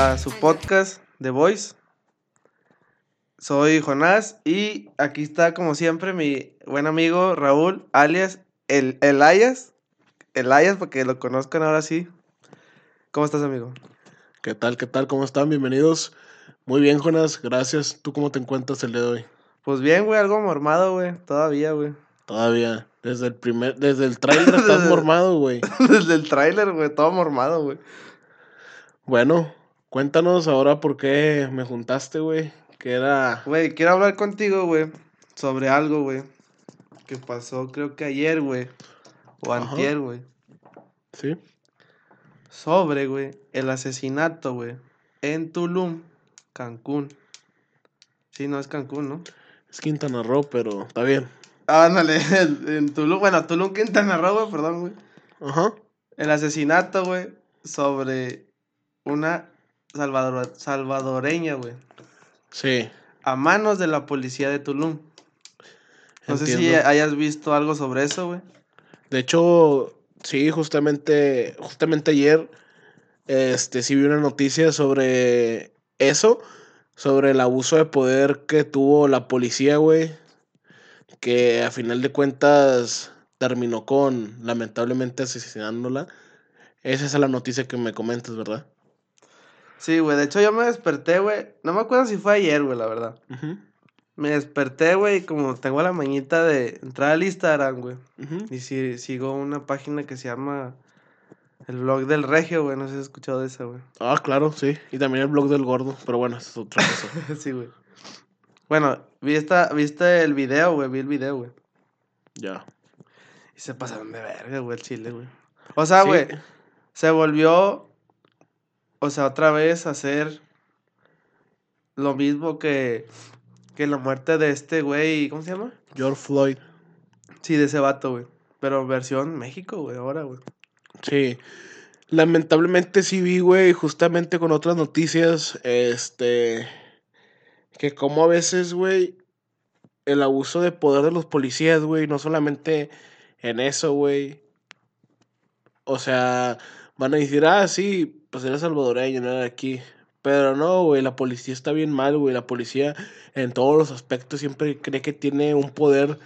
a su podcast The Voice. Soy Jonás y aquí está como siempre mi buen amigo Raúl, alias el Elias. Elias, para que lo conozcan ahora sí. ¿Cómo estás, amigo? ¿Qué tal? ¿Qué tal? ¿Cómo están? Bienvenidos. Muy bien, Jonas. Gracias. ¿Tú cómo te encuentras el día de hoy? Pues bien, güey, algo mormado, güey. Todavía, güey. Todavía. Desde el primer, desde el tráiler estás mormado, güey. Desde el tráiler, güey, todo mormado, güey. Bueno, cuéntanos ahora por qué me juntaste, güey. Que era. Güey, quiero hablar contigo, güey, sobre algo, güey. Que pasó, creo que ayer, güey. O Ajá. antier, güey. ¿Sí? Sobre, güey, el asesinato, güey. En Tulum, Cancún. Sí, no es Cancún, ¿no? Es Quintana Roo, pero está bien. Ándale, en en Tulum, bueno, Tulum, Quintana Roo, güey, perdón, güey. Ajá. El asesinato, güey, sobre una salvador- salvadoreña, güey. Sí. A manos de la policía de Tulum. No sé si hayas visto algo sobre eso, güey. De hecho, sí, justamente, justamente ayer, este, sí vi una noticia sobre eso, sobre el abuso de poder que tuvo la policía, güey, que a final de cuentas terminó con, lamentablemente, asesinándola. Esa es la noticia que me comentas, ¿verdad? Sí, güey. De hecho, yo me desperté, güey. No me acuerdo si fue ayer, güey, la verdad. Me desperté, güey, y como tengo la mañita de entrar al Instagram, güey. Y si, sigo una página que se llama El Blog del Regio, güey. No sé si has escuchado de esa, güey. Ah, claro, sí. Y también el blog del gordo, pero bueno, eso es otra cosa. sí, güey. Bueno, vi esta, viste el video, güey. Vi el video, güey. ya. Y se pasaron de verga, güey, el chile, güey. O sea, Sí. güey, se volvió, o sea, otra vez hacer lo mismo que, que la muerte de este güey, ¿cómo se llama? George Floyd. Sí, de ese vato, güey. Pero versión México, güey, ahora, güey. Sí. Lamentablemente sí vi, güey, justamente con otras noticias, este, que como a veces, güey, el abuso de poder de los policías, güey, no solamente en eso, güey. O sea, van a decir, ah, sí, pues eres salvadoreño, no era aquí. Pero no, güey, la policía está bien mal, güey. La policía en todos los aspectos siempre cree que tiene un poder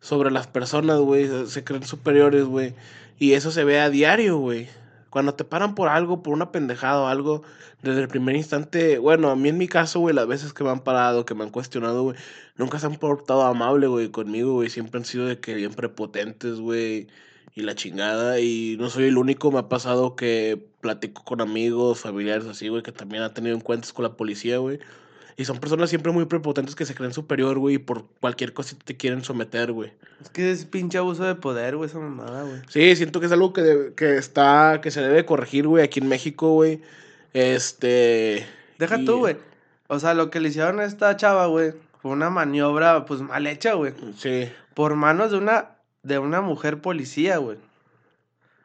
sobre las personas, güey. Se creen superiores, güey. Y eso se ve a diario, güey. Cuando te paran por algo, por una pendejada o algo, desde el primer instante, bueno, a mí en mi caso, güey, las veces que me han parado, que me han cuestionado, güey, nunca se han portado amable, güey, conmigo, güey. Siempre han sido de que bien prepotentes, güey, y la chingada. Y no soy el único, me ha pasado que platico con amigos, familiares así, güey, que también han tenido encuentros con la policía, güey. Y son personas siempre muy prepotentes que se creen superior, güey, y por cualquier cosita te quieren someter, güey. Es que es pinche abuso de poder, güey, esa mamada, güey. Sí, siento que es algo que, debe- que está, que se debe corregir, güey, aquí en México, güey. Este. Deja y- tú, güey. O sea, lo que le hicieron a esta chava, güey, fue una maniobra, pues, mal hecha, güey. Sí, Por manos de una, de una mujer policía, güey.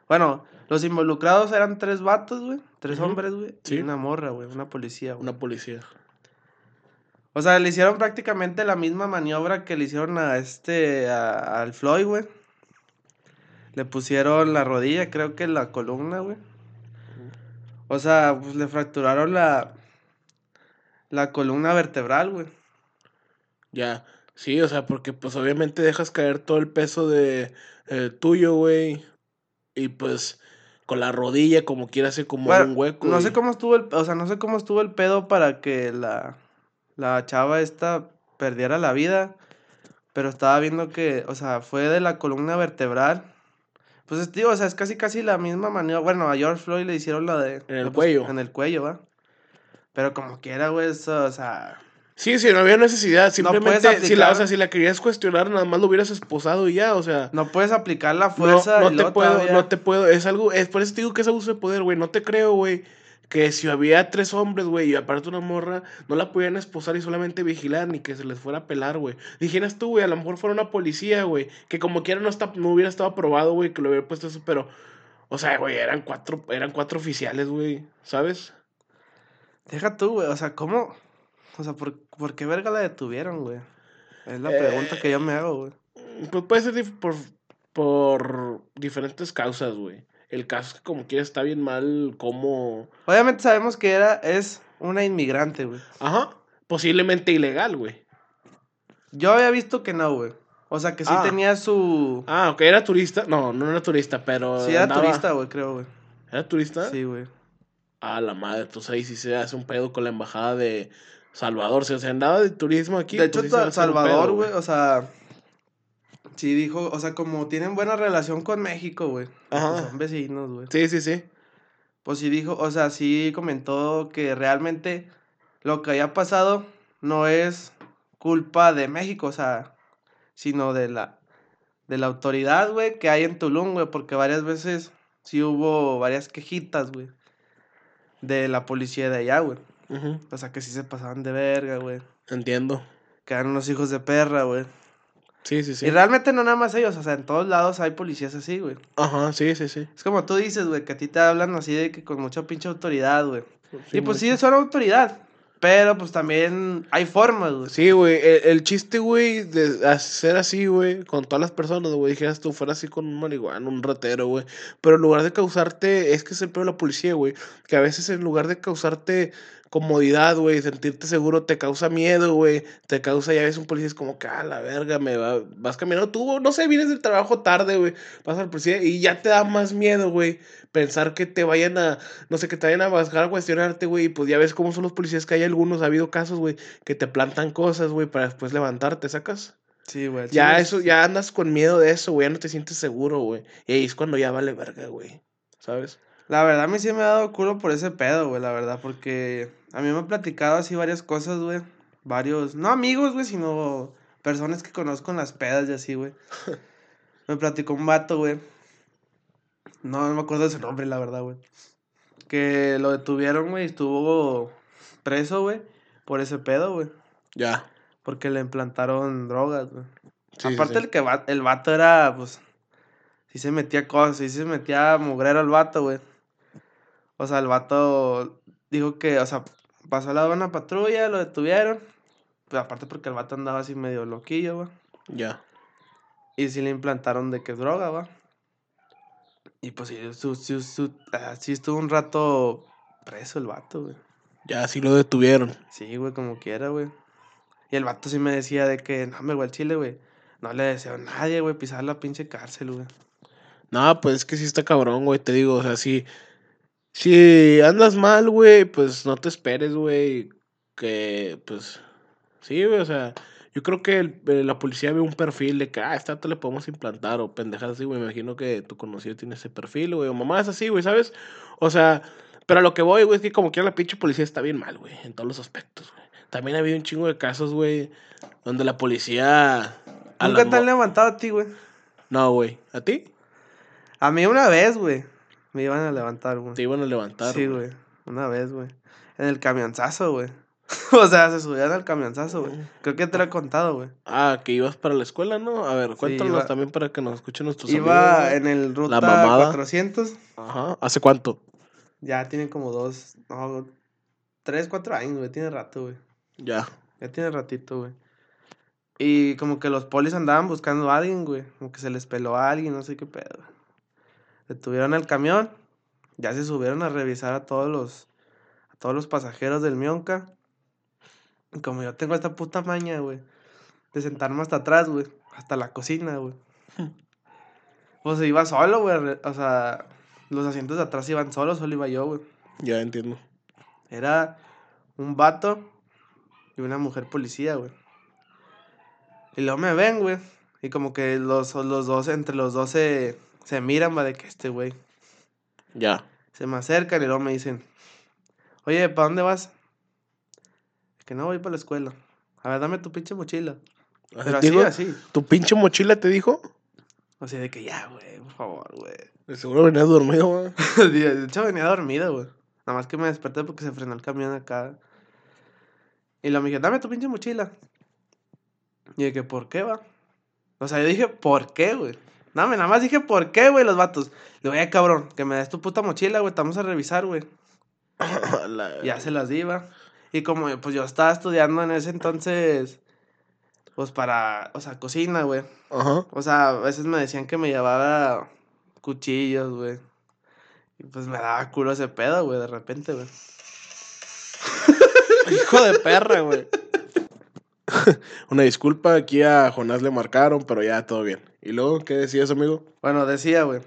Bueno, los involucrados eran tres vatos, güey. Tres hombres, güey. sí. Y una morra, güey. Una policía, güey. una policía. O sea, le hicieron prácticamente la misma maniobra que le hicieron a este, a- al Floyd, güey. Le pusieron la rodilla, creo que la columna, güey. O sea, pues le fracturaron la, la columna vertebral, güey. Ya. Sí, o sea, porque pues obviamente dejas caer todo el peso de eh, tuyo, güey. Y pues con la rodilla como quiera hace como Bueno, un hueco. no y- sé cómo estuvo el, o sea, no sé cómo estuvo el pedo para que la, la chava esta perdiera la vida, pero estaba viendo que, o sea, fue de la columna vertebral. Pues es, digo, o sea, es casi casi la misma maniobra. Bueno, a George Floyd le hicieron la de... En el cuello. En el cuello, ¿va? Pero como quiera, güey, eso, o sea... Sí, sí, no había necesidad. Simplemente, si la, o sea, si la querías cuestionar, nada más lo hubieras esposado y ya, o sea. No puedes aplicar la No, fuerza no y te puedo, todavía- no te puedo, es algo, es por eso te digo que es abuso de poder, güey, no te creo, güey, que si había tres hombres, güey, y aparte una morra, no la podían esposar y solamente vigilar, ni que se les fuera a pelar, güey. Dijeras tú, güey, a lo mejor fuera una policía, güey, que como quiera no, está, no hubiera estado aprobado, güey, que lo hubiera puesto eso, pero, o sea, güey, eran cuatro, eran cuatro oficiales, güey, ¿sabes? Deja tú, güey, o sea, ¿cómo? O sea, ¿por, por qué verga la detuvieron, güey? Es la pregunta que yo me hago, güey. Pues puede ser por, por diferentes causas, güey. El caso es que como quiera está bien mal como... Obviamente sabemos que era, es una inmigrante, güey. Ajá. Posiblemente ilegal, güey. Yo había visto que no, güey. O sea, que sí Ah. tenía su... Ah, ok, era turista. No, no era turista, pero... Sí, era andaba- turista, güey, creo, güey. ¿Era turista? Sí, güey. Ah, la madre, entonces ahí sí se hace un pedo con la embajada de Salvador. Si se andaba de turismo aquí. de hecho, pues sí Salvador, güey, o sea... Sí dijo, o sea, como tienen buena relación con México, güey. pues Ajá. son vecinos, güey. Sí, sí, sí. Pues sí dijo, o sea, sí comentó que realmente lo que haya pasado no es culpa de México, o sea, sino de la de la autoridad, güey, que hay en Tulum, güey, porque varias veces sí hubo varias quejitas, güey, de la policía de allá, güey. Ujú, O sea, que sí se pasaban de verga, güey. Entiendo. Que eran unos hijos de perra, güey. Sí, sí, sí. Y realmente no nada más ellos, o sea, en todos lados hay policías así, güey. Ajá, sí, sí, sí. Es como tú dices, güey, que a ti te hablan así de que con mucha pinche autoridad, güey. y pues sí, mucho. son autoridad. Pero pues también hay formas, güey. Sí, güey, el, el chiste, güey, de hacer así, güey, con todas las personas, güey, dijeras tú, fuera así con un marihuana, un ratero, güey, pero en lugar de causarte, es que es el peor de la policía, güey, que a veces en lugar de causarte comodidad, güey, sentirte seguro, te causa miedo, güey, te causa, ya ves, un policía es como que, ah, la verga, me va, vas caminando tú, no sé, vienes del trabajo tarde, güey, vas al policía y ya te da más miedo, güey, pensar que te vayan a, no sé, que te vayan a bajar a cuestionarte, güey, y pues ya ves cómo son los policías, que hay algunos, ha habido casos, güey, que te plantan cosas, güey, para después levantarte, ¿sacas? Sí, güey. Ya eso, sí. ya andas con miedo de eso, güey, ya no te sientes seguro, güey. Y ahí es cuando ya vale verga, güey, ¿sabes? La verdad, a mí sí me ha dado culo por ese pedo, güey, la verdad, porque a mí me han platicado así varias cosas, güey. Varios, no amigos, güey, sino personas que conozco en las pedas y así, güey. Me platicó un vato, güey. No, no me acuerdo de su nombre, la verdad, güey. Que lo detuvieron, güey, y estuvo preso, güey, por ese pedo, güey. Ya. Porque le implantaron drogas, güey. Sí, sí, Aparte sí. el que va- el vato era, pues, sí se metía cosas, sí se metía mugrero al vato, güey. O sea, el vato dijo que, o sea, pasó al lado de una patrulla, lo detuvieron. Pero aparte porque el vato andaba así medio loquillo, güey. Ya. Y sí le implantaron de que es droga, güey. Y pues sí, su- su- su- ah, sí estuvo un rato preso el vato, güey. Ya, sí lo detuvieron. Sí, güey, como quiera, güey. Y el vato sí me decía de que, no, me güey, al chile, güey. No le deseo a nadie, güey, pisar la pinche cárcel, güey. No, pues es que sí está cabrón, güey, te digo, o sea, si, si andas mal, güey, pues no te esperes, güey, que, pues, sí, güey, o sea, yo creo que el- eh, la policía ve un perfil de que, ah, esta te le podemos implantar, o pendejas así, güey, me imagino que tu conocido tiene ese perfil, güey, o mamás así, güey, ¿sabes? O sea, pero a lo que voy, güey, es que como quiera la pinche policía está bien mal, güey, en todos los aspectos, güey. También ha habido un chingo de casos, güey, donde la policía... ¿Nunca te han levantado a ti, güey? No, güey, ¿a ti? A mí una vez, güey. Me iban a levantar, güey. Te iban a levantar, Sí, güey. Una vez, güey. En el camionzazo, güey. o sea, se subían al camionzazo, güey. Creo que te lo he contado, güey. Ah, que ibas para la escuela, ¿no? A ver, Sí, cuéntanos iba- también para que nos escuchen nuestros Iba amigos. en el ruta mamada. 400. güey. Ajá. ¿Hace cuánto? Ya tiene como dos, no, tres, cuatro años, güey. Tiene rato, güey. Ya. Ya tiene ratito, güey. Y como que los polis andaban buscando a alguien, güey. Como que se les peló a alguien, no sé qué pedo. Detuvieron el camión. Ya se subieron a revisar a todos los, a todos los pasajeros del Mionca. Y como yo tengo esta puta maña, güey. De sentarme hasta atrás, güey. Hasta la cocina, güey. Pues iba solo, güey. O sea, los asientos de atrás iban solos, solo iba yo, güey. Ya entiendo. Era un vato y una mujer policía, güey. Y luego me ven, güey. Y como que los, los dos, entre los dos se, se miran, va, de que este güey. Ya. Se me acercan y luego me dicen, oye, ¿para dónde vas? Que no voy para la escuela. A ver, dame tu pinche mochila. Pero así, así. ¿Tu pinche mochila te dijo? O sea, de que ya, güey, por favor, güey. De seguro venías dormido, güey. De hecho, venía dormido, güey. Nada más que me desperté porque se frenó el camión acá. Y lo me dije, dame tu pinche mochila. Y de que, ¿por qué, va? O sea, yo dije, ¿por qué, güey? Dame, nada más dije, ¿por qué, güey, los vatos? Le digo, eh, cabrón, que me des tu puta mochila, güey, te vamos a revisar, güey. Ya se las iba. Y como, pues yo estaba estudiando en ese entonces, pues para, o sea, cocina, güey. Ajá. O sea, a veces me decían que me llevara cuchillos, güey. Y pues me daba culo ese pedo, güey, de repente, güey. Hijo de perra, güey. Una disculpa, aquí a Jonás le marcaron, pero ya todo bien. ¿Y luego qué decías, amigo? Bueno, decía, güey,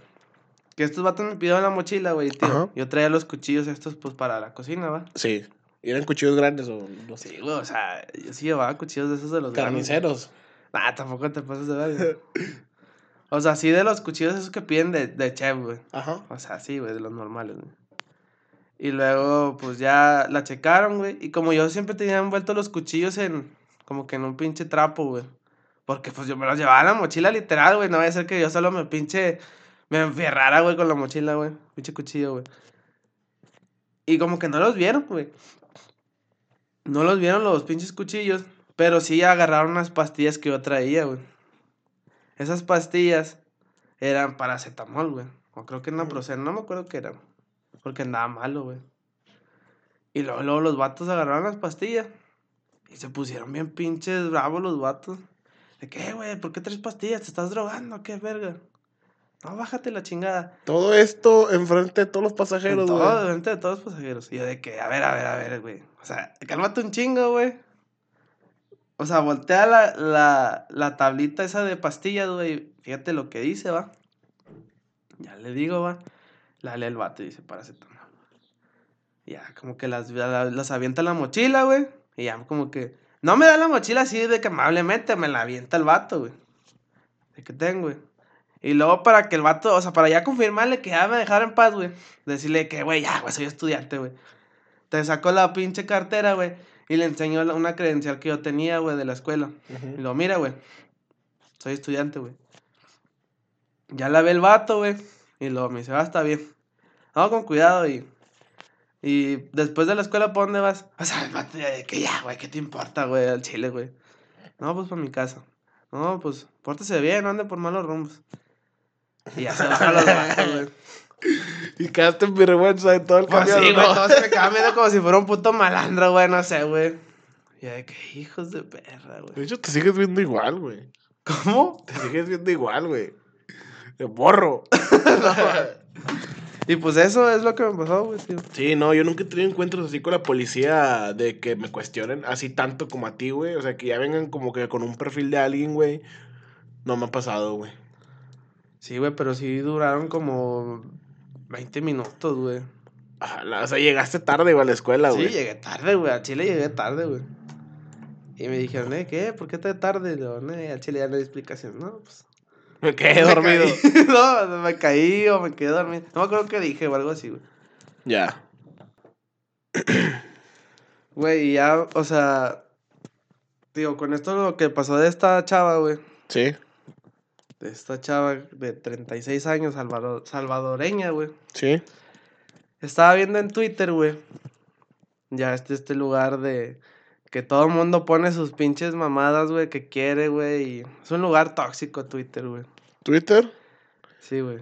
que estos vatos me pidieron la mochila, güey, tío. Ajá. Yo traía los cuchillos estos, pues, para la cocina, ¿va? Sí. ¿Y eran cuchillos grandes o no? Sí, güey, o sea, yo sí llevaba cuchillos de esos de los grandes. Carniceros. Ah, tampoco te pasas de ver. O sea, sí de los cuchillos esos que piden de, de chef, güey. Ajá. O sea, sí, güey, de los normales, güey. Y luego, pues ya la checaron, güey. Y como yo siempre tenía envueltos los cuchillos en, como que en un pinche trapo, güey. Porque pues yo me los llevaba en la mochila literal, güey. No vaya a ser que yo solo me pinche, me enfierrara, güey, con la mochila, güey. Pinche cuchillo, güey. Y como que no los vieron, güey. No los vieron los pinches cuchillos. Pero sí agarraron unas pastillas que yo traía, güey. Esas pastillas eran paracetamol, güey. O creo que naproxeno, no me acuerdo qué eran. Porque andaba malo, güey. Y luego, luego los vatos agarraron las pastillas. Y se pusieron bien pinches bravos los vatos. ¿De qué, güey? ¿Por qué tres pastillas? ¿Te estás drogando? ¿Qué verga? No, bájate la chingada. Todo esto enfrente de todos los pasajeros, En güey. todo, delante de todos los pasajeros. Y yo de que, a ver, a ver, a ver, güey. O sea, cálmate un chingo, güey. O sea, voltea la, la, la tablita esa de pastillas, güey. Fíjate lo que dice, va. Ya le digo, va. La lee el vato y dice paracetamol. Ya, como que las, la- las avienta en la mochila, güey. Y ya, como que. No me da la mochila así de que amablemente, me la avienta el vato, güey. ¿De qué tengo, güey? Y luego para que el vato, o sea, para ya confirmarle que ya me dejara en paz, güey. Decirle que, güey, ya, güey, soy estudiante, güey. Te sacó la pinche cartera, güey. Y le enseñó una credencial que yo tenía, güey, de la escuela. Y lo mira, güey. Soy estudiante, güey. Ya la ve el vato, güey. Y luego me dice, ah, está bien. Vamos con cuidado y. Y después de la escuela, ¿para dónde vas? O sea, de que ya, güey, ¿qué te importa, güey, al chile, güey? No, pues para mi casa. No, pues, pórtese bien, no ande por malos rumbos. Y ya se bajan los vatos, güey. Y quedaste en vergüenza de todo el Pues camión, sí, güey, ¿no? todos se me quedaban viendo como si fuera un puto malandro, güey, no sé, güey. Y ya de que hijos de perra, De güey. hecho, te sigues viendo igual, güey. ¿Cómo? Te sigues viendo igual, güey. De borro. Y pues eso es lo que me pasó, güey, tío. Sí, no, yo nunca he tenido encuentros así con la policía de que me cuestionen así tanto como a ti, güey. O sea, que ya vengan como que con un perfil de alguien, güey. No me ha pasado, güey. Sí, güey, pero sí duraron como 20 minutos, güey. O sea, llegaste tarde, güey, a la escuela, Sí, güey. llegué tarde, güey. A Chile llegué tarde, güey. Y me dijeron, ¿eh? ¿Qué? ¿Por qué te tarde? Y yo, a Chile ya no hay explicación. No, pues. Me quedé me dormido. caí. no, me caí o me quedé dormido. No me acuerdo qué dije o algo así, güey. Ya. Güey, y ya, o sea. Digo, con esto lo que pasó de esta chava, güey. Sí. De esta chava de 36 años, salvador- salvadoreña, güey. Sí. Estaba viendo en Twitter, güey. Ya este, este lugar de que todo el mundo pone sus pinches mamadas, güey, que quiere, güey. Es un lugar tóxico Twitter, güey. ¿Twitter? Sí, güey.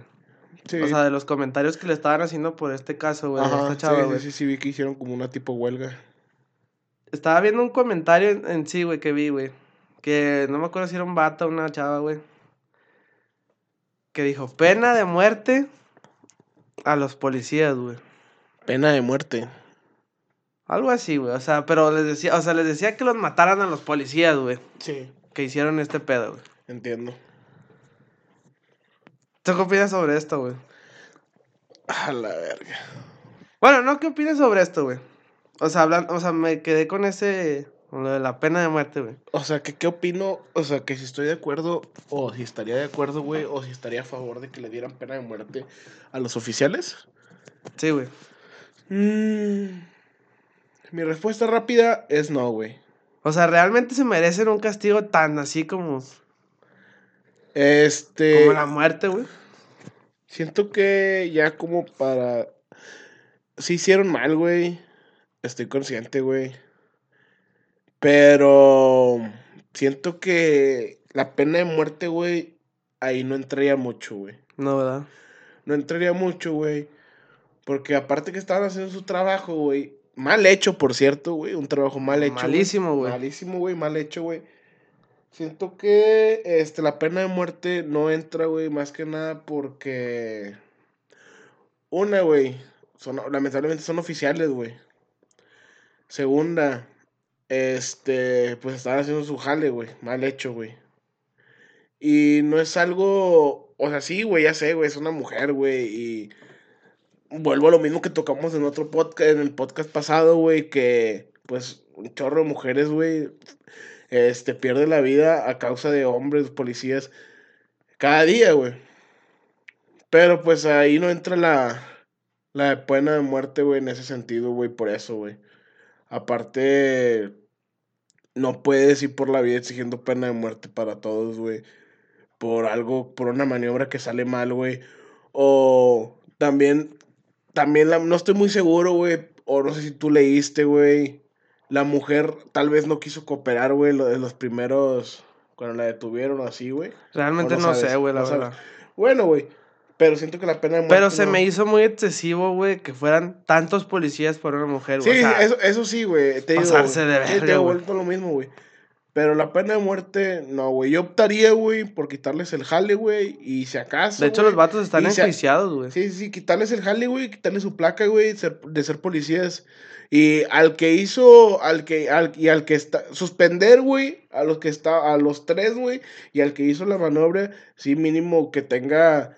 Sí. O sea, de los comentarios que le estaban haciendo por este caso, güey, esta chava, sí, sí, sí, sí, vi que hicieron como una tipo huelga. Estaba viendo un comentario en, en sí, güey, que vi, güey. Que no me acuerdo si era un vato o una chava, güey. Que dijo, pena de muerte a los policías, güey. Pena de muerte. Algo así, güey. O sea, pero les decía, o sea, les decía que los mataran a los policías, güey. Sí. Que hicieron este pedo, güey. Entiendo. ¿Tú qué opinas sobre esto, güey? A la verga. Bueno, no, ¿qué opinas sobre esto, güey? O sea, hablando, o sea, me quedé con ese, con lo de la pena de muerte, güey. O sea, que qué opino, o sea, que si estoy de acuerdo, o si estaría de acuerdo, güey, o si estaría a favor de que le dieran pena de muerte a los oficiales. Sí, güey. Mm, mi respuesta rápida es no, güey. O sea, realmente se merecen un castigo tan así como, Este. como la muerte, güey. Siento que ya como para... Sí hicieron mal, güey. Estoy consciente, güey. Pero siento que la pena de muerte, güey, ahí no entraría mucho, güey. No, ¿verdad? No entraría mucho, güey. Porque aparte que estaban haciendo su trabajo, güey. Mal hecho, por cierto, güey. Un trabajo mal hecho. Malísimo, güey. Malísimo, güey. Mal hecho, güey. Siento que este, la pena de muerte no entra, güey. Más que nada porque. Una, güey. Son, lamentablemente son oficiales, güey. Segunda, este, pues estaban haciendo su jale, güey. Mal hecho, güey. Y no es algo, o sea, sí, güey, ya sé, güey, es una mujer, güey. Y vuelvo a lo mismo que tocamos en otro podcast, en el podcast pasado, güey, que pues un chorro de mujeres, güey, este, pierde la vida a causa de hombres, policías, cada día, güey. Pero pues ahí no entra la, la pena de muerte, güey, en ese sentido, güey, por eso, güey. Aparte, no puedes ir por la vida exigiendo pena de muerte para todos, güey. Por algo, por una maniobra que sale mal, güey. O también, también la, no estoy muy seguro, güey. O no sé si tú leíste, güey. La mujer tal vez no quiso cooperar, güey, lo de los primeros, cuando la detuvieron o así, güey. Realmente no, sé, güey, la verdad. Bueno, güey. Pero siento que la pena de muerte. Pero se me hizo muy excesivo, güey, que fueran tantos policías por una mujer, güey. Sí, eso, eso sí, güey. Te pasarse de verga, Te he vuelto lo mismo, güey. Pero la pena de muerte, no, güey. Yo optaría, güey, por quitarles el jale, güey. Y si acaso. De hecho, los vatos están enjuiciados, güey. Sí, sí, quitarles el jale, güey. Quitarles su placa, güey, de ser policías. Y al que hizo, al que, al, y al que está, suspender, güey, a los que está, a los tres, güey, y al que hizo la maniobra, sí, mínimo que tenga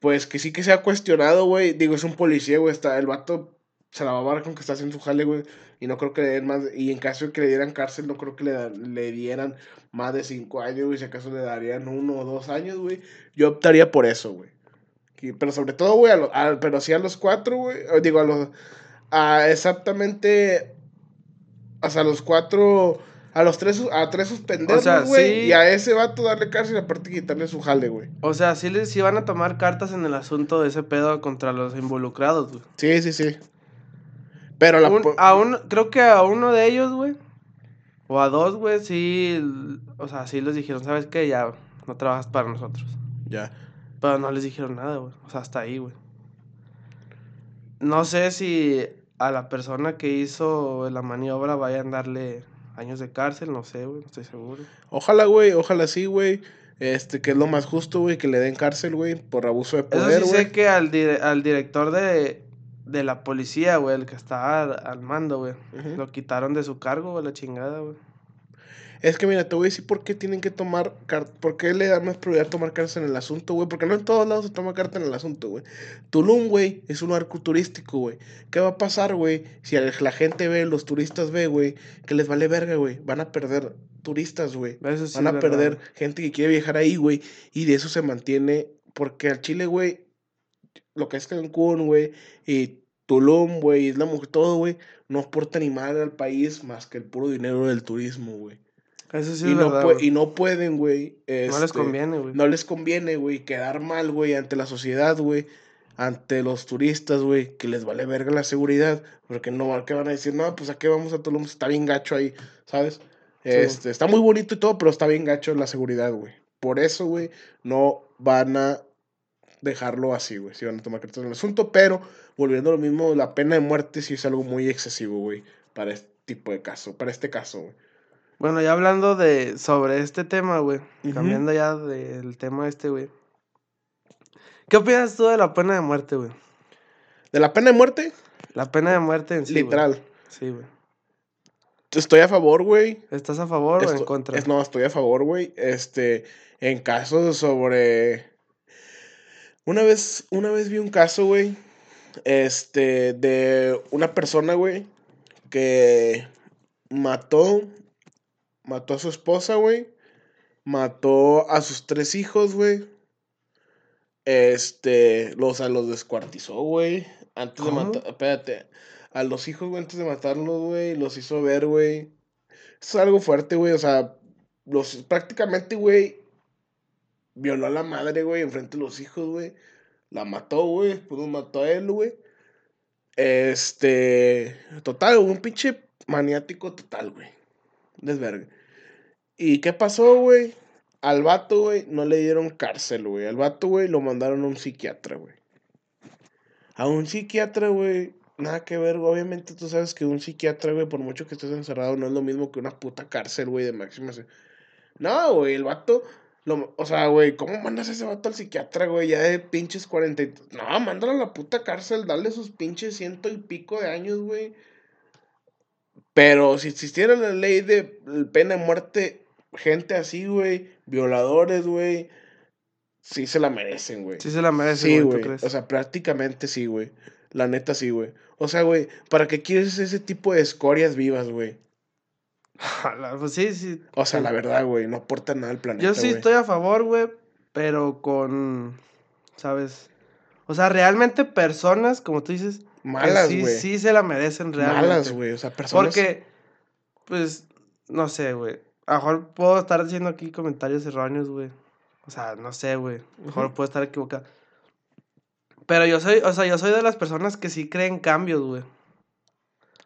pues que sí que se ha cuestionado, güey. Digo, es un policía, güey. Está, el vato se la va a con que está haciendo su jale, güey. Y no creo que le den más. Y en caso de que le dieran cárcel, no creo que le, le dieran más de cinco años, güey. Si acaso le darían uno o dos años, güey. Yo optaría por eso, güey. Pero sobre todo, güey, a, pero sí a los cuatro, güey. Digo, a los. A exactamente. Hasta los cuatro a los tres, a tres suspenderlos, güey. Y a ese vato darle cárcel y aparte quitarle su jale, güey. O sea, sí les iban a tomar cartas en el asunto de ese pedo contra los involucrados, güey. Sí, sí, sí. Pero la... a un, creo que a uno de ellos, güey. O a dos, güey, sí. O sea, sí les dijeron, ¿sabes qué? Ya no trabajas para nosotros. Ya. Pero no les dijeron nada, güey. O sea, hasta ahí, güey. No sé si a la persona que hizo la maniobra vayan a darle años de cárcel, no sé, güey, no estoy seguro. Ojalá, güey, ojalá sí, güey. Este, que es lo más justo, güey, que le den cárcel, güey, por abuso de poder, Eso sí sé que al, al director de, de la policía, güey, el que estaba al, mando, güey, lo quitaron de su cargo, güey, la chingada, güey. Es que mira, te voy a decir por qué tienen que tomar, por qué le da más prioridad tomar cartas en el asunto, güey. Porque no en todos lados se toma carta en el asunto, güey. Tulum, güey, es un arco turístico, güey. ¿Qué va a pasar, güey? Si la gente ve, los turistas ve, güey, que les vale verga, güey. Van a perder turistas, güey. Van a perder gente que quiere viajar ahí, güey. Y de eso se mantiene, porque al Chile, güey, lo que es Cancún, güey, y Tulum, güey, Isla Mujer, todo, güey, no aporta ni mal al país más que el puro dinero del turismo, güey. Eso sí y, no y no pueden, güey. no les este, conviene, güey. No les conviene, güey, quedar mal, güey, ante la sociedad, güey. Ante los turistas, güey, que les vale verga la seguridad. Porque no, que van a decir, no, pues a qué vamos a Tulum, está bien gacho ahí, ¿sabes? Este, está muy bonito y todo, pero está bien gacho la seguridad, güey. Por eso, güey, no van a dejarlo así, güey. Si van a tomar cartas en el asunto, pero volviendo a lo mismo, la pena de muerte sí es algo muy excesivo, güey, para este tipo de caso, para este caso, güey. Bueno, ya hablando de sobre este tema, güey. Cambiando ya del tema este, güey. ¿Qué opinas tú de la pena de muerte, güey? ¿De la pena de muerte? La pena de muerte en sí. Literal. Sí, güey. Estoy a favor, güey. ¿Estás a favor o en contra? no, estoy a favor, güey. Este, en casos sobre. Una vez, una vez vi un caso, güey. Este, de una persona, güey, que mató Mató a su esposa, güey. Mató a sus tres hijos, güey. Este, los, a los descuartizó, güey. Antes de matar, espérate. A los hijos, güey, antes de matarlos, güey, los hizo ver, güey. es algo fuerte, güey. O sea, los prácticamente, güey, violó a la madre, güey, enfrente de los hijos, güey. La mató, güey. Después mató a él, güey. Este, total, un pinche maniático total, güey. Desvergue. ¿Y qué pasó, güey? Al vato, güey, no le dieron cárcel, güey. Al vato, güey, lo mandaron a un psiquiatra, güey. A un psiquiatra, güey, nada que ver, Obviamente tú sabes que un psiquiatra, güey, por mucho que estés encerrado, no es lo mismo que una puta cárcel, güey, de máxima. No, güey, el vato Lo, o sea, güey, ¿cómo mandas a ese vato al psiquiatra, güey? Ya de pinches cuarenta y... No, mándalo a la puta cárcel, dale sus pinches ciento y pico de años, güey. Pero si existiera la ley de pena de muerte, gente así, güey, violadores, güey, sí se la merecen, güey. Sí se la merecen, Sí, güey. O sea, prácticamente sí, güey. La neta sí, güey. O sea, güey, ¿para qué quieres ese tipo de escorias vivas, güey? Pues sí, sí. O sea, la verdad, güey, no aporta nada al planeta, Yo sí estoy a favor, güey, pero con, ¿sabes? O sea, realmente personas, como tú dices, que Malas, güey. sí se la merecen realmente. Malas, güey. O sea, personas... Porque, pues, no sé, güey. A lo mejor puedo estar diciendo aquí comentarios erróneos, güey. O sea, no sé, güey. A lo mejor puedo estar equivocado. Pero yo soy, o sea, yo soy de las personas que sí creen cambios, güey.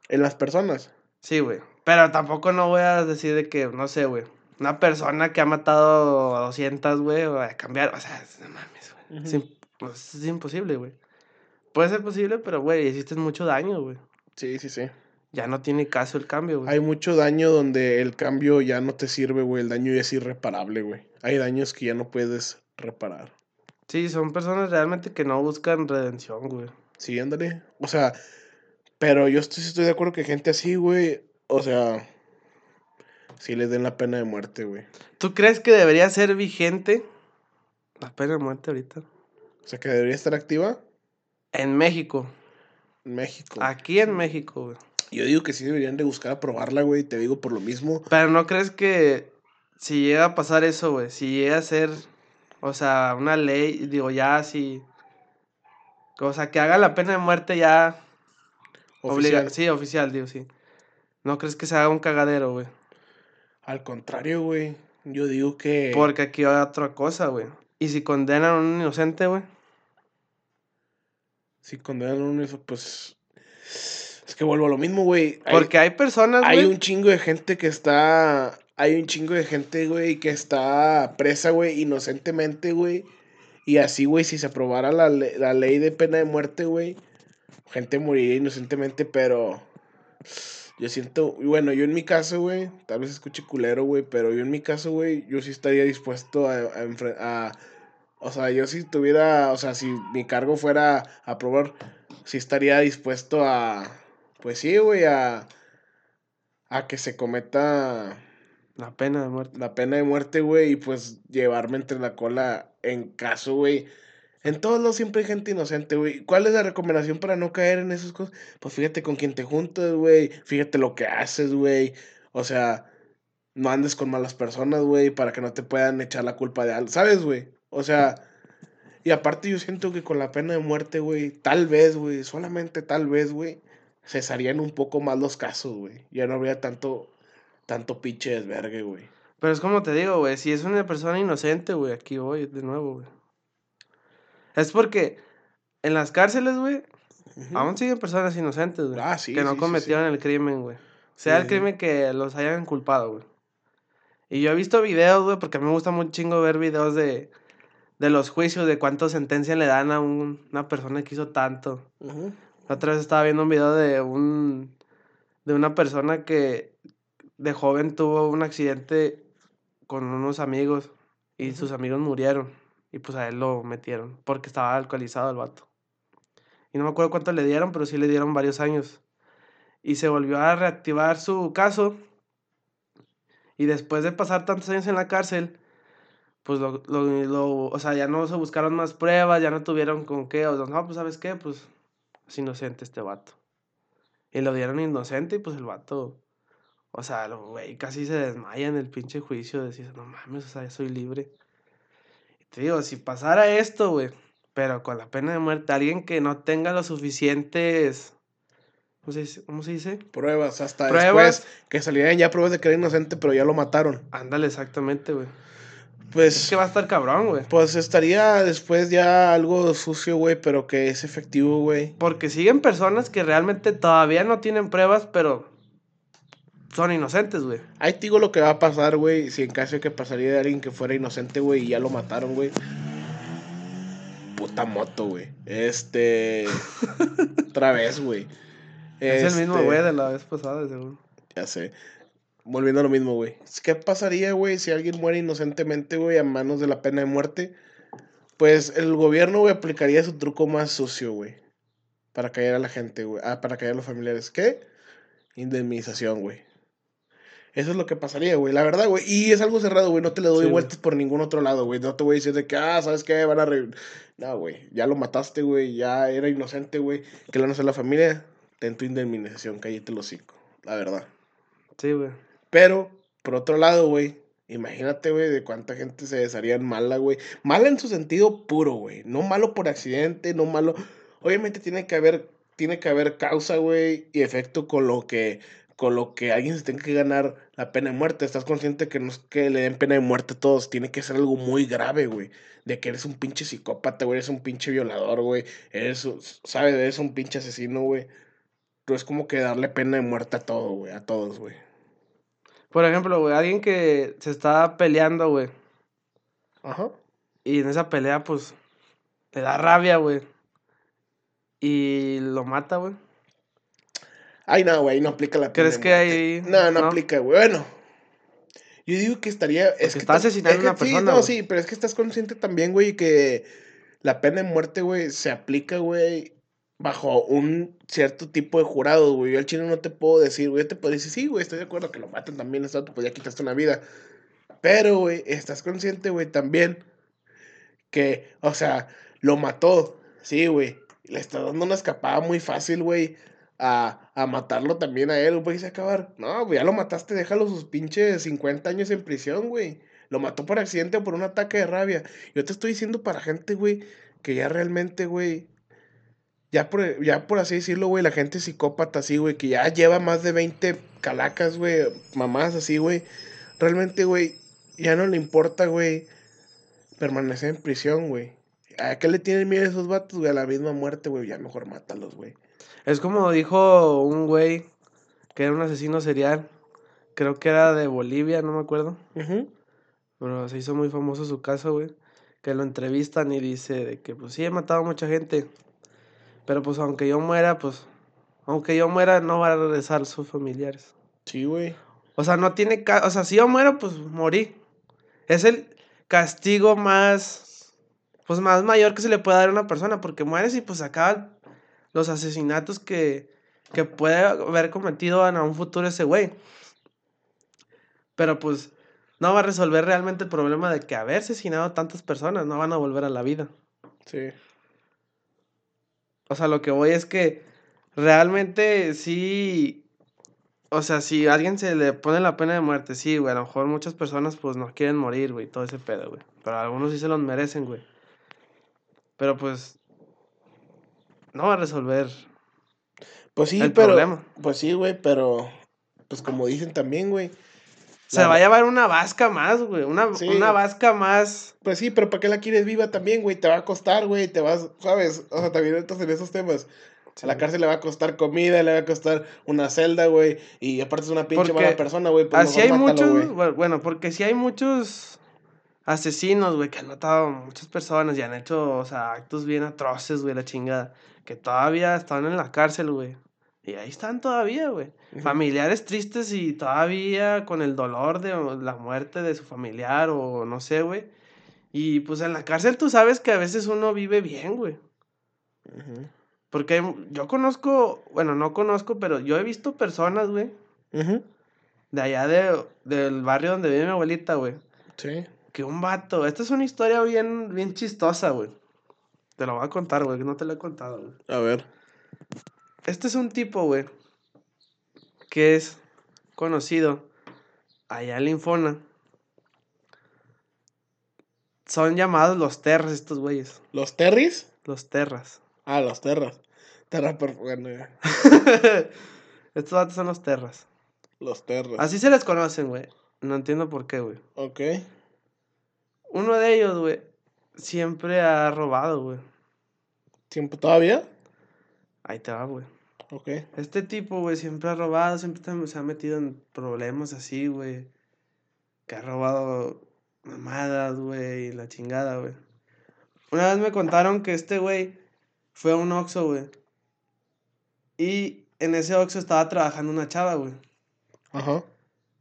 En las personas. Sí, güey. Pero tampoco no voy a decir de que, no sé, güey. Una persona que ha matado a 200, güey, va a cambiar. O sea, no mames, güey. Es, Ujú. im- pues, es imposible, güey. Puede ser posible, pero, güey, hiciste mucho daño, güey. Sí, sí, sí. Ya no tiene caso el cambio, güey. Hay mucho daño donde el cambio ya no te sirve, güey. El daño ya es irreparable, güey. Hay daños que ya no puedes reparar. Sí, son personas realmente que no buscan redención, güey. Sí, ándale. O sea, pero yo estoy, estoy de acuerdo que gente así, güey. O sea, sí les den la pena de muerte, güey. ¿Tú crees que debería ser vigente la pena de muerte ahorita? O sea, que debería estar activa En México. en México. Aquí en México, güey. Yo digo que sí deberían de buscar aprobarla, güey. Te digo por lo mismo. Pero ¿no crees que si llega a pasar eso, güey? Si llega a ser, o sea, una ley, digo, ya si... O sea, que haga la pena de muerte ya... Obliga, Oficial. sí, oficial, digo, sí. ¿No crees que se haga un cagadero, güey? Al contrario, güey. Yo digo que. Porque aquí hay otra cosa, güey. Y si condenan a un inocente, güey. Si condenan a un eso, pues. Es que vuelvo a lo mismo, güey. Hay- Porque hay personas, Hay güey. un chingo de gente que está. Hay un chingo de gente, güey, que está presa, güey, inocentemente, güey. Y así, güey, si se aprobara la, le- la ley de pena de muerte, güey, gente moriría inocentemente, pero. Yo siento. Bueno, yo en mi caso, güey, tal vez escuche culero, güey, pero yo en mi caso, güey, yo sí estaría dispuesto a, a, O sea, yo si tuviera. O sea, si mi cargo fuera a aprobar, sí estaría dispuesto a. Pues sí, güey, a. A que se cometa La pena de muerte. la pena de muerte, güey, y pues llevarme entre la cola en caso, güey. En todos lados siempre hay gente inocente, güey. ¿Cuál es la recomendación para no caer en esas cosas? Pues fíjate con quién te juntas, güey. Fíjate lo que haces, güey. O sea, no andes con malas personas, güey, para que no te puedan echar la culpa de algo. ¿Sabes, güey? O sea, y aparte yo siento que con la pena de muerte, güey, tal vez, güey, solamente tal vez, güey, cesarían un poco más los casos, güey. Ya no habría tanto, tanto pinche desvergue, güey. Pero es como te digo, güey. Si es una persona inocente, güey. Aquí voy de nuevo, güey. Es porque en las cárceles, güey. Aún siguen personas inocentes, güey. Ah, sí, que no sí, sí, cometieron el crimen, güey. Sea el crimen que los hayan culpado, güey. Y yo he visto videos, güey, porque a mí me gusta mucho chingo ver videos de, de los juicios, de cuánto sentencia le dan a un- una persona que hizo tanto. La otra vez estaba viendo un video de un de una persona que de joven tuvo un accidente con unos amigos y sus amigos murieron y pues a él lo metieron porque estaba alcoholizado el vato. Y no me acuerdo cuánto le dieron, pero sí le dieron varios años. Y se volvió a reactivar su caso. Y después de pasar tantos años en la cárcel, pues lo, lo, lo- o sea, ya no se buscaron más pruebas, ya no tuvieron con qué, o sea, no, pues sabes qué, pues es inocente este vato. Y lo dieron inocente y pues el vato, o sea, el güey casi se desmaya en el pinche juicio, decís, no mames, o sea, ya soy libre. Te digo, si pasara esto, güey, pero con la pena de muerte, alguien que no tenga los suficientes, ¿cómo se dice? ¿Cómo se dice? Pruebas, hasta Pruebas. después que salieran ya pruebas de que era inocente, pero ya lo mataron. Ándale, exactamente, güey. Es Pues, que va a estar cabrón, güey. pues estaría después ya algo sucio, güey, pero que es efectivo, güey. Porque siguen personas que realmente todavía no tienen pruebas, pero son inocentes, güey. Ahí te digo lo que va a pasar, güey, si en caso de que pasaría de alguien que fuera inocente, güey, y ya lo mataron, güey. Puta moto, güey. Este. Otra vez, güey. Es el mismo Este, güey de la vez pasada, seguro. Ya sé. volviendo a lo mismo, güey. ¿Qué pasaría, güey, si alguien muere inocentemente, güey, a manos de la pena de muerte? Pues el gobierno, güey, aplicaría su truco más sucio, güey. Para callar a la gente, güey. Ah, para callar a los familiares. ¿Qué? Indemnización, güey. Eso es lo que pasaría, güey. La verdad, güey. Y es algo cerrado, güey. No te le doy Sí, vueltas por ningún otro lado, güey. No te voy a decir de que, ah, ¿sabes qué? Van a re... No, güey. Ya lo mataste, güey. Ya era inocente, güey. Que le van a la familia. Ten tu indemnización. Cállate los cinco. La verdad. Sí, güey. Pero, por otro lado, güey. Imagínate, güey, de cuánta gente se desharía en mala, güey. Mala en su sentido puro, güey. No malo por accidente, no malo. Obviamente tiene que haber, tiene que haber causa, güey, y efecto con lo que, con lo que alguien se tenga que ganar la pena de muerte. Estás consciente que no es que le den pena de muerte a todos. Tiene que ser algo muy grave, güey. De que eres un pinche psicópata, güey. Eres un pinche violador, güey. Eres, un- ¿sabes? Eres un pinche asesino, güey. Tú es como que darle pena de muerte a todo, güey. A todos, güey. Por ejemplo, güey, alguien que se está peleando, güey. Ajá. Y en esa pelea, pues, le da rabia, güey. Y lo mata, güey. Ay, no, güey, no aplica la pena ¿Crees que ahí No, no, no? aplica, güey. Bueno. Yo digo que estaría. Es que está asesinando es que a una sí, persona, no, güey. sí, pero es que estás consciente también, güey, que la pena de muerte, güey, se aplica, güey, bajo un cierto tipo de jurado, güey. Yo al chino no te puedo decir, güey, yo te puedo decir, sí, güey, estoy de acuerdo que lo maten también, esto te podía quitarte una vida. Pero, güey, estás consciente, güey, también que, o sea, lo mató, sí, güey. Le está dando una escapada muy fácil, güey, a, a matarlo también a él, güey, se acabar. No, güey, ya lo mataste, déjalo sus pinches 50 años en prisión, güey. Lo mató por accidente o por un ataque de rabia. Yo te estoy diciendo para gente, güey, que ya realmente, güey, ya por, ya por así decirlo, güey, la gente psicópata así, güey, que ya lleva más de 20 calacas, güey, mamás así, güey. Realmente, güey, ya no le importa, güey, permanecer en prisión, güey. ¿A qué le tienen miedo esos vatos, güey? A la misma muerte, güey. Ya mejor mátalos, güey. Es como dijo un güey que era un asesino serial. Creo que era de Bolivia, no me acuerdo. Pero se hizo muy famoso su caso, güey. Que lo entrevistan y dice de que, pues sí, he matado a mucha gente. Pero pues aunque yo muera, pues... Aunque yo muera, no va a regresar sus familiares. Sí, güey. O sea, no tiene... ca- O sea, si yo muero, pues morí. Es el castigo más... Pues más mayor que se le puede dar a una persona. Porque mueres y pues acaban los asesinatos que... Que puede haber cometido en un futuro ese güey. Pero pues... No va a resolver realmente el problema de que haber asesinado a tantas personas no van a volver a la vida. Sí. O sea, lo que voy es que realmente sí. O sea, si a alguien se le pone la pena de muerte, sí, güey. A lo mejor muchas personas pues no quieren morir, güey. Todo ese pedo, güey. Pero algunos sí se los merecen, güey. Pero pues. No va a resolver. Pues sí, El pero. problema. Pues sí, güey, pero. Pues como dicen también, güey. Se La- va a llevar una vasca más, güey. Una, Sí. una vasca más. Pues sí, pero ¿para qué la quieres viva también, güey? Te va a costar, güey. Te vas, ¿sabes? O sea, también entras en esos temas. A la cárcel le va a costar comida, le va a costar una celda, güey. Y aparte es una pinche Porque mala persona, güey. Pues Así hay muchos, bueno, porque sí hay muchos asesinos, güey, que han matado a muchas personas y han hecho, o sea, actos bien atroces, güey, la chingada, que todavía están en la cárcel, güey. Y ahí están todavía, güey. Familiares tristes y todavía con el dolor de la muerte de su familiar o no sé, güey. Y pues en la cárcel tú sabes que a veces uno vive bien, güey. Porque yo conozco, bueno, no conozco, pero yo he visto personas, güey, de allá de, del barrio donde vive mi abuelita, güey. Sí. Que un vato. Esta es una historia bien, bien chistosa, güey. Te lo voy a contar, güey, que no te lo he contado, güey. A ver. Este es un tipo, güey, que es conocido allá en Linfona. Son llamados los terras estos güeyes. ¿Los Terris? Los terras. Ah, los Terras. Terra, per- bueno, ya. estos vatos son los terras. Los Terras. Así se les conocen, güey. No entiendo por qué, güey. Ok. Uno de ellos, güey, siempre ha robado, güey. ¿Tiempo todavía? Ahí te va, güey. Ok. Este tipo, güey, siempre ha robado, siempre se ha metido en problemas así, güey. Que ha robado mamadas, güey, y la chingada, güey. Una vez me contaron que este güey fue a un Oxxo, güey. Y en ese Oxxo estaba trabajando una chava, güey. Ajá.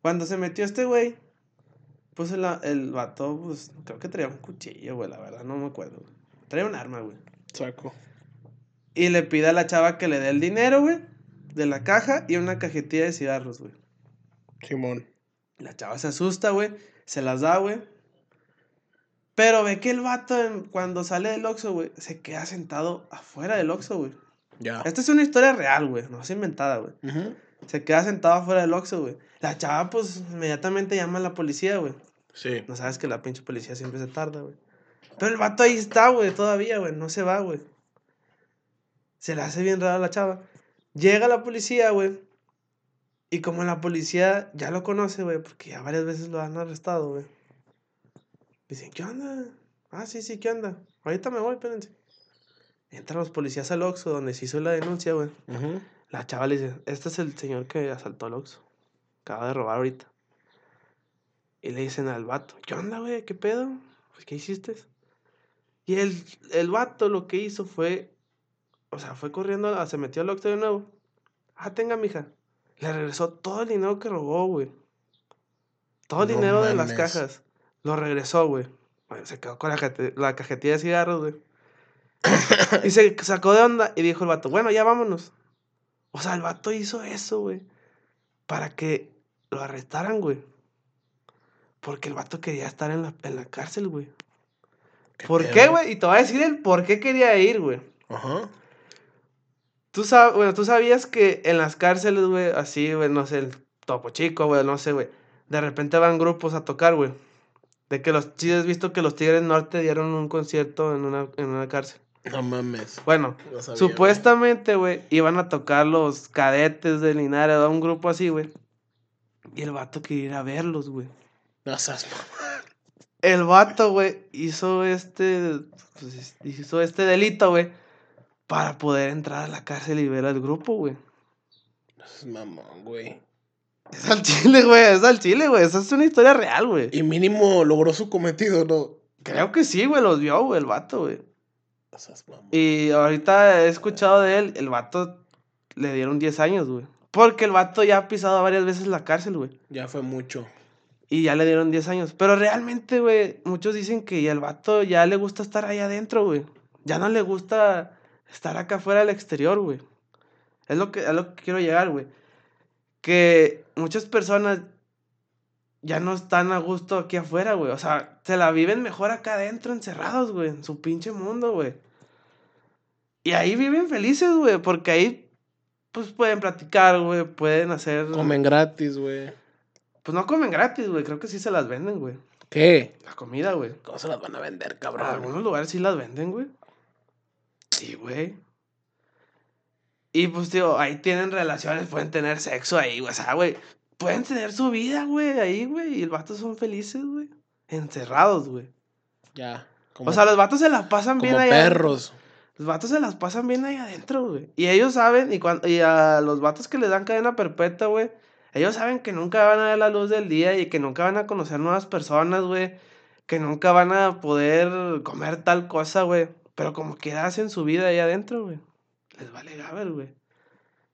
Cuando se metió este güey, pues el, el vato, pues creo que traía un cuchillo, güey, la verdad, no me acuerdo. güey. Traía un arma, güey. Saco. Y le pide a la chava que le dé el dinero, güey, de la caja y una cajetilla de cigarros, güey. Simón. La chava se asusta, güey, se las da, güey. Pero ve que el vato, cuando sale del Oxxo, güey, se queda sentado afuera del Oxxo, güey. Ya. Esta es una historia real, güey, no es inventada, güey. Se queda sentado afuera del Oxxo, güey. La chava, pues, inmediatamente llama a la policía, güey. Sí. No sabes que la pinche policía siempre se tarda, güey. Pero el vato ahí está, güey, todavía, güey. No se va, güey. Se le hace bien raro a la chava. Llega la policía, güey. Y como la policía ya lo conoce, güey, porque ya varias veces lo han arrestado, güey. Dicen, ¿qué onda? Ah, sí, sí, ¿qué onda? Ahorita me voy, espérense. Entran los policías al Oxxo, donde se hizo la denuncia, güey. La chava le dice, este es el señor que asaltó al Oxxo. Acaba de robar ahorita. Y le dicen al vato, ¿qué onda, güey? ¿Qué pedo? Pues, ¿qué hiciste? Y el, el vato lo que hizo fue, o sea, fue corriendo, a- se metió al Oxxo de nuevo. Ah, tenga, mija. Le regresó todo el dinero que robó, güey. Todo el No dinero de las cajas. Lo regresó, güey. Bueno, se quedó con la, la cajetilla de cigarros, güey. y se sacó de onda y dijo el vato, bueno, ya vámonos. O sea, el vato hizo eso, güey. Para que lo arrestaran, güey. Porque el vato quería estar en la, en la cárcel, güey. ¿Por qué, güey? Y te voy a decir el por qué quería ir, güey. Ajá. Tú sabes, bueno, tú sabías que en las cárceles, güey, así, güey, no sé, el Topo Chico, güey, no sé, güey. De repente van grupos a tocar, güey. De que los, has visto que los Tigres Norte dieron un concierto en una, en una cárcel. No mames. Bueno, sabía, supuestamente, güey, iban a tocar los cadetes de Linares, un grupo así, güey. Y el vato quería ir a verlos, güey. No seas mamá. El vato, güey, hizo este. pues, hizo este delito, güey. Para poder entrar a la cárcel y ver al grupo, güey. No seas mamón, güey. Es al chile, güey. Es al chile, güey. Esa es una historia real, güey. Y mínimo logró su cometido, ¿no? Creo que sí, güey. Los vio, güey, el vato, güey. No seas mamón. Y ahorita he escuchado de él. El vato le dieron 10 años, güey. Porque el vato ya ha pisado varias veces la cárcel, güey. Ya fue mucho. Y ya le dieron 10 años. Pero realmente, güey, muchos dicen que al vato ya le gusta estar ahí adentro, güey. Ya no le gusta estar acá afuera al exterior, güey. Es lo que, a lo que quiero llegar, güey. Que muchas personas ya no están a gusto aquí afuera, güey. O sea, se la viven mejor acá adentro, encerrados, güey. En su pinche mundo, güey. Y ahí viven felices, güey. Porque ahí, pues, pueden platicar, güey. Pueden hacer... Comen gratis, güey. Pues no comen gratis, güey. Creo que sí se las venden, güey. ¿Qué? La comida, güey. ¿Cómo se las van a vender, En cabrón? algunos lugares sí las venden, güey. Sí, güey. Y pues, tío, ahí tienen relaciones, pueden tener sexo ahí, güey. O sea, güey, pueden tener su vida, güey, ahí, güey. Y los vatos son felices, güey. Encerrados, güey. Ya. Como, O sea, los vatos se las pasan bien como ahí. perros. Los vatos se las pasan bien ahí adentro, güey. Y ellos saben, y, cuan- y a los vatos que les dan cadena perpetua, güey, ellos saben que nunca van a ver la luz del día y que nunca van a conocer nuevas personas, güey. Que nunca van a poder comer tal cosa, güey. Pero como que hacen su vida ahí adentro, güey. Les vale gaber, güey.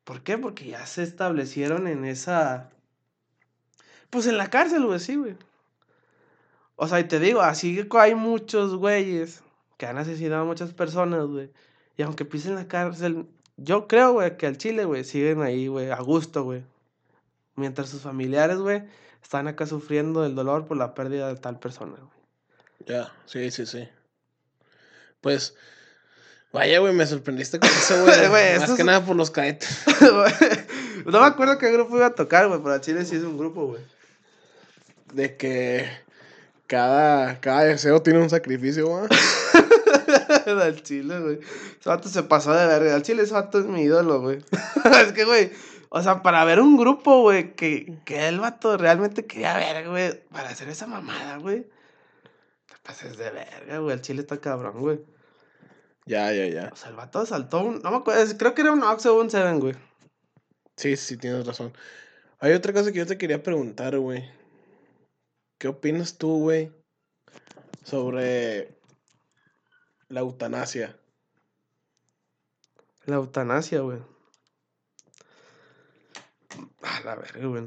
¿Por qué? Porque ya se establecieron en esa... Pues en la cárcel, güey, sí, güey. O sea, y te digo, así que hay muchos güeyes que han asesinado a muchas personas, güey. Y aunque pisen la cárcel, yo creo, güey, que al Chile, güey, siguen ahí, güey, a gusto, güey. Mientras sus familiares, güey, están acá sufriendo el dolor por la pérdida de tal persona, güey. Ya, sí, sí, sí. Pues, vaya, güey, me sorprendiste con eso, güey. Más que es- nada por los cadetes. no me acuerdo qué grupo iba a tocar, güey, pero al Chile sí es un grupo, güey. De que cada, cada deseo tiene un sacrificio, güey. al Chile, güey. Ese vato se pasó de verga. Al Chile ese vato es mi ídolo, güey. es que, güey, o sea, para ver un grupo, güey, que, que el vato realmente quería ver, güey, para hacer esa mamada, güey. Te pases de verga, güey. El Chile está cabrón, güey. Ya, ya, ya. O sea, el vato saltó un. No me acuerdo, creo que era un Oxxo o un Seven, güey. Sí, sí, tienes razón. Hay otra cosa que yo te quería preguntar, güey. ¿Qué opinas tú, güey, sobre la eutanasia? La eutanasia, güey. A la verga, güey.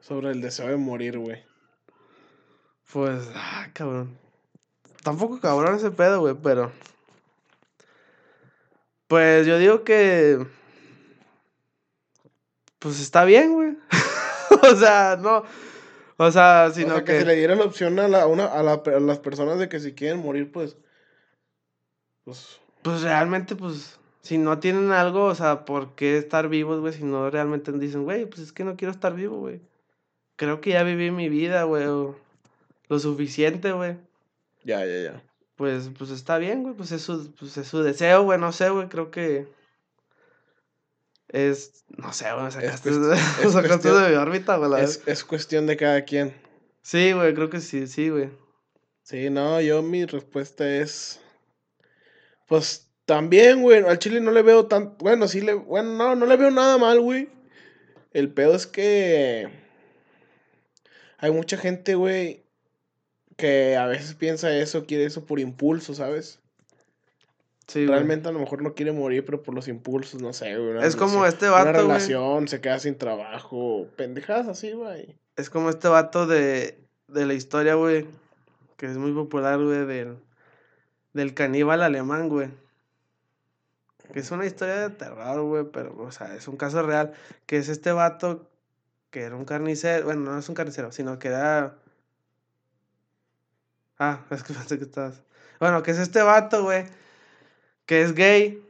Sobre el deseo de morir, güey. Pues, ah, cabrón. Tampoco cabrón ese pedo, güey, pero. Pues yo digo que. Pues está bien, güey. o sea, no. O sea, sino o sea, que, que. se le diera la opción a, la, una, a, la, a las personas de que si quieren morir, pues. Pues. Pues realmente, pues. Si no tienen algo, o sea, ¿por qué estar vivos, güey? Si no realmente dicen, güey, pues es que no quiero estar vivo, güey. Creo que ya viví mi vida, güey. Lo suficiente, güey. Ya, ya, ya. Pues, pues está bien, güey. Pues es su, pues es su deseo, güey. No sé, güey. Creo que. Es. No sé, güey. Me sacaste, me es sacaste cuestión- de mi órbita, güey. Es, es cuestión de cada quien. Sí, güey. Creo que sí, sí, güey. Sí, no, yo mi respuesta es. Pues también, güey. Al chile no le veo tan. Bueno, sí le. Bueno, no, no le veo nada mal, güey. El pedo es que. Hay mucha gente, güey. Que a veces piensa eso, quiere eso por impulso, ¿sabes? Sí, güey. Realmente a lo mejor no quiere morir, pero por los impulsos, no sé, güey. Es como este vato, Una güey. relación, se queda sin trabajo. Pendejadas así, güey. Es como este vato de, de la historia, güey. Que es muy popular, güey. Del, del caníbal alemán, güey. Que es una historia de terror, güey. Pero, o sea, es un caso real. Que es este vato que era un carnicero. Bueno, no es un carnicero, sino que era. Ah, es que pensé que estabas. Bueno, que es este vato, güey. Que es gay.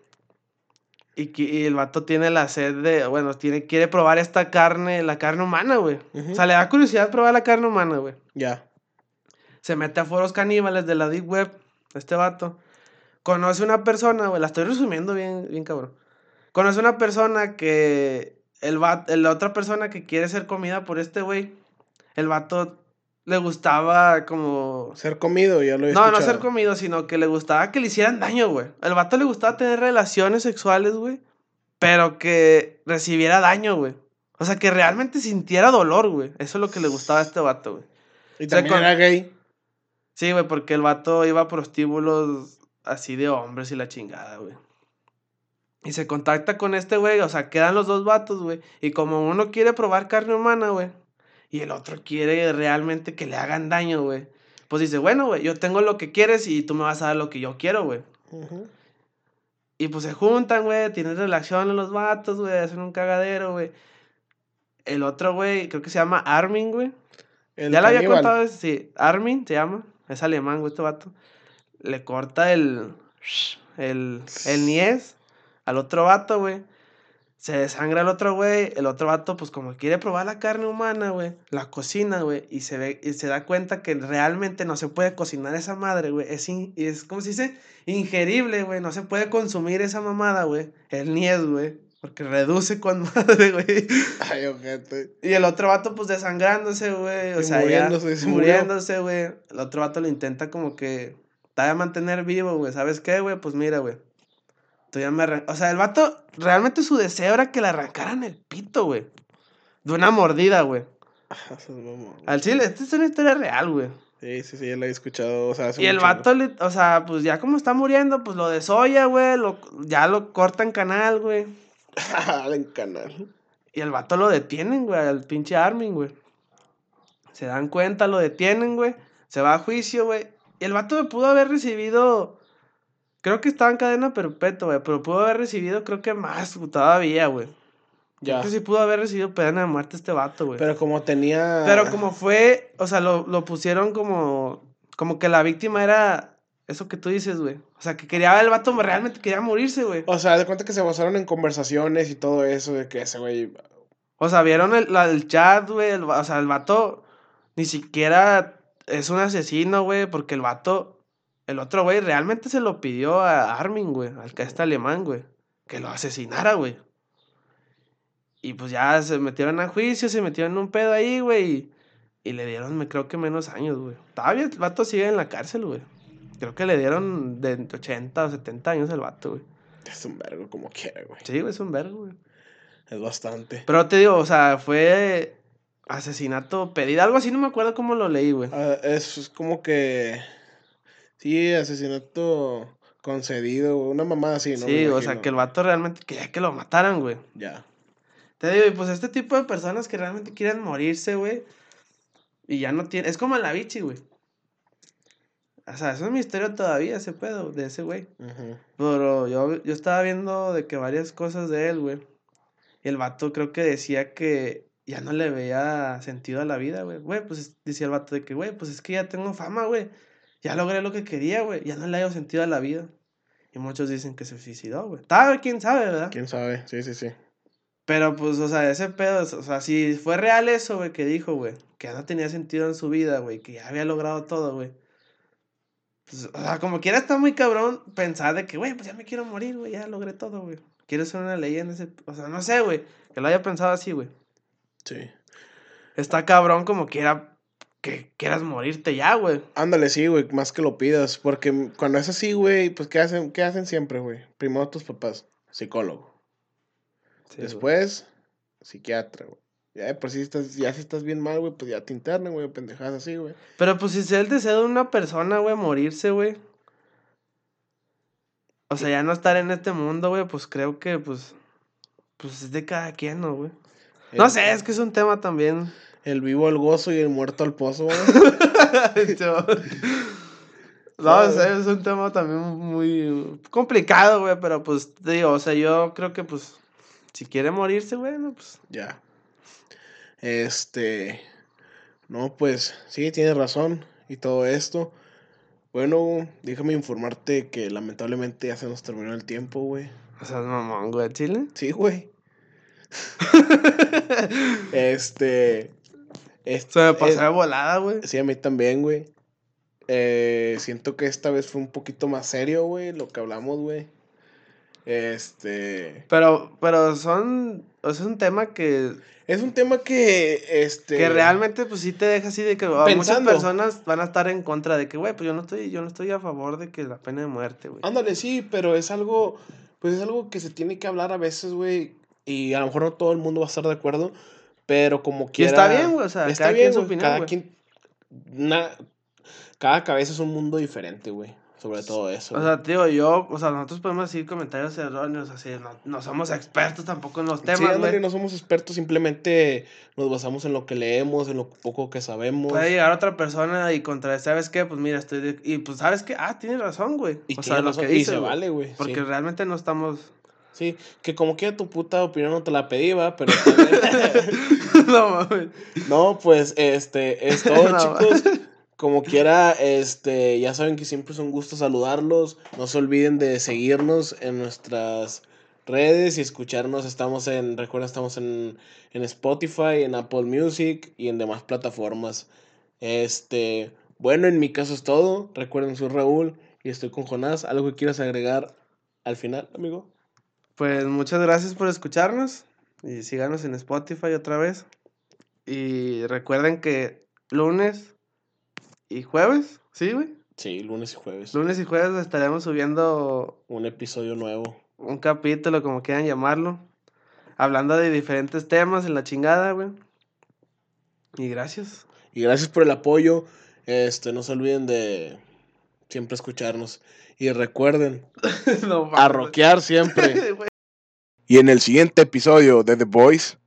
Y, que- y el vato tiene la sed de. Bueno, tiene, quiere probar esta carne, la carne humana, güey. O sea, le da curiosidad probar la carne humana, güey. Ya. Se mete a foros caníbales de la Deep Web, este vato. Conoce una persona, güey, la estoy resumiendo bien, bien cabrón. Conoce una persona que el vato, la otra persona que quiere ser comida por este güey, el vato le gustaba como... Ser comido, ya lo he No, no ser comido, sino que le gustaba que le hicieran daño, güey. El vato le gustaba tener relaciones sexuales, güey, pero que recibiera daño, güey. O sea, que realmente sintiera dolor, güey. Eso es lo que le gustaba a este vato, güey. Y Se también con- era gay. Sí, güey, porque el vato iba a prostíbulos así de hombres y la chingada, güey. Y se contacta con este güey, o sea, quedan los dos vatos, güey. Y como uno quiere probar carne humana, güey, y el otro quiere realmente que le hagan daño, güey. Pues dice, bueno, güey, yo tengo lo que quieres y tú me vas a dar lo que yo quiero, güey. Y pues se juntan, güey, tienen relaciones los vatos, güey, hacen un cagadero, güey. El otro, güey, creo que se llama Armin, güey. Ya le había contado, sí. Armin se llama. Es alemán, güey, este vato. Le corta el. El. El niés al otro vato, güey. Se desangra el otro güey. El otro vato, pues como quiere probar la carne humana, güey. La cocina, güey. Y se ve, y se da cuenta que realmente no se puede cocinar esa madre, güey. Es, in- es, ¿cómo se dice? Ingerible, güey. No se puede consumir esa mamada, güey. El niés, güey. Porque reduce con madre, güey. Ay, ojete. Y el otro vato, pues desangrándose, güey. O Y sea, muriéndose, ya se muriéndose, güey. El otro vato lo intenta como que. Te va a mantener vivo, güey. ¿Sabes qué, güey? Pues mira, güey. Tú ya me arran- O sea, el vato, realmente su deseo era que le arrancaran el pito, güey. De una mordida, güey. Eso es mamón. Al chile, esta es una historia real, güey. Sí, sí, sí, ya la he escuchado. O sea, hace Y el vato, le- o sea, pues ya como está muriendo, pues lo desolla, güey. Lo, ya lo cortan canal, güey. en canal. Y el vato lo detienen, güey, al pinche Armin, güey. Se dan cuenta, lo detienen, güey. Se va a juicio, güey. Y el vato pudo haber recibido. Creo que estaba en cadena perpetua, güey. Pero pudo haber recibido, creo que más todavía, güey. Ya. Creo que sí pudo haber recibido pena de muerte este vato, güey. Pero, Pero como tenía. como fue. O sea, lo, lo pusieron como. Como que la víctima era. Eso que tú dices, güey. O sea, que quería. El vato realmente quería morirse, güey. O sea, de cuenta que se basaron en conversaciones y todo eso, de que ese güey. O sea, vieron el, la del chat, güey. O sea, el vato ni siquiera es un asesino, güey. Porque el vato, el otro güey, realmente se lo pidió a Armin, güey. Al que está alemán, güey. Que lo asesinara, güey. Y pues ya se metieron a juicio, se metieron en un pedo ahí, güey. Y, y le dieron, me creo que menos años, güey. Todavía el vato sigue en la cárcel, güey. Creo que le dieron de 80 o 70 años al vato, güey. Es un vergo como quiera, güey. Sí, güey, es un vergo, güey. Es bastante. Pero te digo, o sea, fue asesinato pedido, algo así, no me acuerdo cómo lo leí, güey. Ah, es, es como que. Sí, asesinato concedido, una mamada así, ¿no? Sí, o sea, que el vato realmente quería que lo mataran, güey. Ya. Te digo, y pues este tipo de personas que realmente quieren morirse, güey. Y ya no tienen. Es como la bichi, güey. O sea, eso es misterio todavía, ese pedo, de ese güey. Pero yo, yo estaba viendo de que varias cosas de él, güey. Y el vato creo que decía que ya no le veía sentido a la vida, güey. Güey, pues es- decía el vato de que, güey, pues es que ya tengo fama, güey. Ya logré lo que quería, güey. Ya no le hallo sentido a la vida. Y muchos dicen que se suicidó, güey. Tal, quién sabe, ¿verdad? ¿Quién sabe? Sí, sí, sí. Pero pues, o sea, ese pedo, o sea, si fue real eso, güey, que dijo, güey, que ya no tenía sentido en su vida, güey, que ya había logrado todo, güey. Pues, o sea, como quiera está muy cabrón pensar de que, güey, pues ya me quiero morir, güey, ya logré todo, güey. Quiero ser una leyenda, ese... o sea, no sé, güey, que lo haya pensado así, güey. Sí. Está cabrón como quiera que quieras morirte ya, güey. Ándale, sí, güey, más que lo pidas. Porque cuando es así, güey, pues ¿qué hacen, qué hacen siempre, güey? Primero tus papás, psicólogo. Sí, güey. Después, psiquiatra, güey. Ya por si estás, ya si estás bien mal, güey, pues ya te internan, güey, pendejadas así, güey. Pero pues si es el deseo de una persona, güey, morirse, güey. O sea, ya no estar en este mundo, güey, pues creo que, pues, pues es de cada quien, ¿no, güey? No El- sé, es que es un tema también. El vivo al gozo y el muerto al pozo, güey. no, es un tema también muy complicado, güey, pero pues, te digo, o sea, yo creo que, pues, si quiere morirse, bueno, pues, Ya. Este. No, pues sí, tienes razón. Y todo esto. Bueno, déjame informarte que lamentablemente ya se nos terminó el tiempo, güey. o sea, mamón, güey, Chile. Sí, güey. Este. este Se me pasó eh, de volada, güey. sí, a mí también, güey. Eh, siento que esta vez fue un poquito más serio, güey, lo que hablamos, güey. Este. Pero, pero son, o sea, es un tema que Es un tema que. Este. Que realmente, pues sí te deja así de que a muchas personas van a estar en contra de que, güey, pues yo no estoy, yo no estoy a favor de que la pena de muerte, güey. Ándale, sí, pero es algo, pues es algo que se tiene que hablar a veces, güey, y a lo mejor no todo el mundo va a estar de acuerdo, pero como Y quiera... está bien, güey, o sea, está cada bien, quien su opinión, cada güey. quien, na- cada cabeza es un mundo diferente, güey, sobre todo eso. O sea, digo, yo, o sea, nosotros podemos decir comentarios erróneos, así, no, no somos expertos tampoco en los sí, temas, güey. no somos expertos, simplemente nos basamos en lo que leemos, en lo poco que sabemos. Puede llegar otra persona y contra, ¿sabes qué? Pues mira, estoy de... Y pues, ¿sabes qué? Ah, tienes razón, güey. y o sea, lo razón, que y dice, se güey. vale, güey. Porque sí. realmente no estamos... Sí, que como quiera tu puta opinión no te la pedí, va, pero... no, mames. No, pues este es todo, No, chicos. Como quiera, este, ya saben que siempre es un gusto saludarlos. No se olviden de seguirnos en nuestras redes y escucharnos. Estamos en, recuerden, estamos en, en Spotify, en Apple Music y en demás plataformas. Este, bueno, en mi caso es todo. Recuerden, soy Raúl y estoy con Jonás. ¿Algo que quieras agregar al final, amigo? Pues muchas gracias por escucharnos y síganos en Spotify otra vez. Y recuerden que lunes y jueves, ¿sí, güey? Sí, lunes y jueves. Lunes y jueves estaremos subiendo Un episodio nuevo. un capítulo, como quieran llamarlo, hablando de diferentes temas en la chingada, güey. Y gracias. Y gracias por el apoyo. Este, no se olviden de siempre escucharnos. Y recuerden, no, a rockear siempre. Y en el siguiente episodio de The Voice.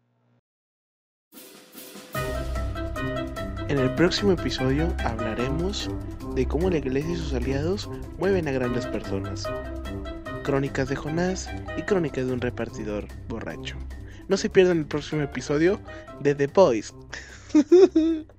En el próximo episodio hablaremos de cómo la iglesia y sus aliados mueven a grandes personas. Crónicas de Jonás y crónicas de un repartidor borracho. No se pierdan el próximo episodio de The Voice.